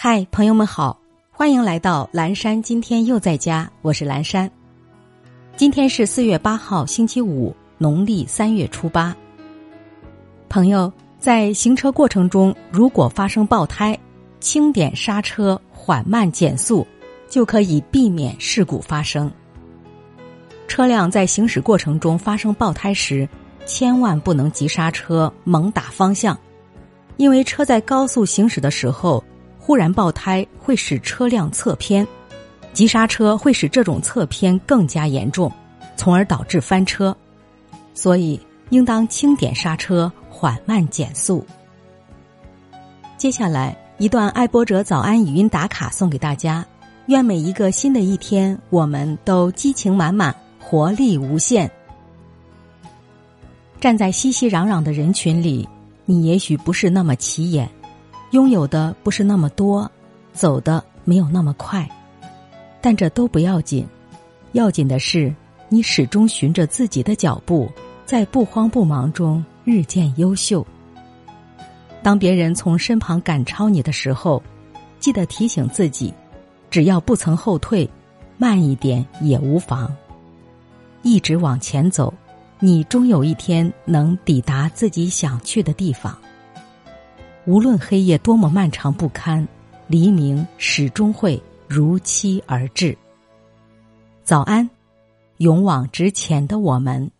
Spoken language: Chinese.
嗨，朋友们好，欢迎来到蓝山。今天又在家，我是蓝山。今天是四月八号，星期五，农历三月初八。朋友在行车过程中，如果发生爆胎，轻点刹车，缓慢减速，就可以避免事故发生。车辆在行驶过程中发生爆胎时，千万不能急刹车、猛打方向，因为车在高速行驶的时候。忽然爆胎会使车辆侧偏，急刹车会使这种侧偏更加严重，从而导致翻车。所以应当轻点刹车，缓慢减速。接下来一段爱播者早安语音打卡送给大家，愿每一个新的一天，我们都激情满满，活力无限。站在熙熙攘攘的人群里，你也许不是那么起眼。拥有的不是那么多，走的没有那么快，但这都不要紧，要紧的是你始终循着自己的脚步，在不慌不忙中日渐优秀。当别人从身旁赶超你的时候，记得提醒自己，只要不曾后退，慢一点也无妨。一直往前走，你终有一天能抵达自己想去的地方。无论黑夜多么漫长不堪，黎明始终会如期而至。早安，勇往直前的我们。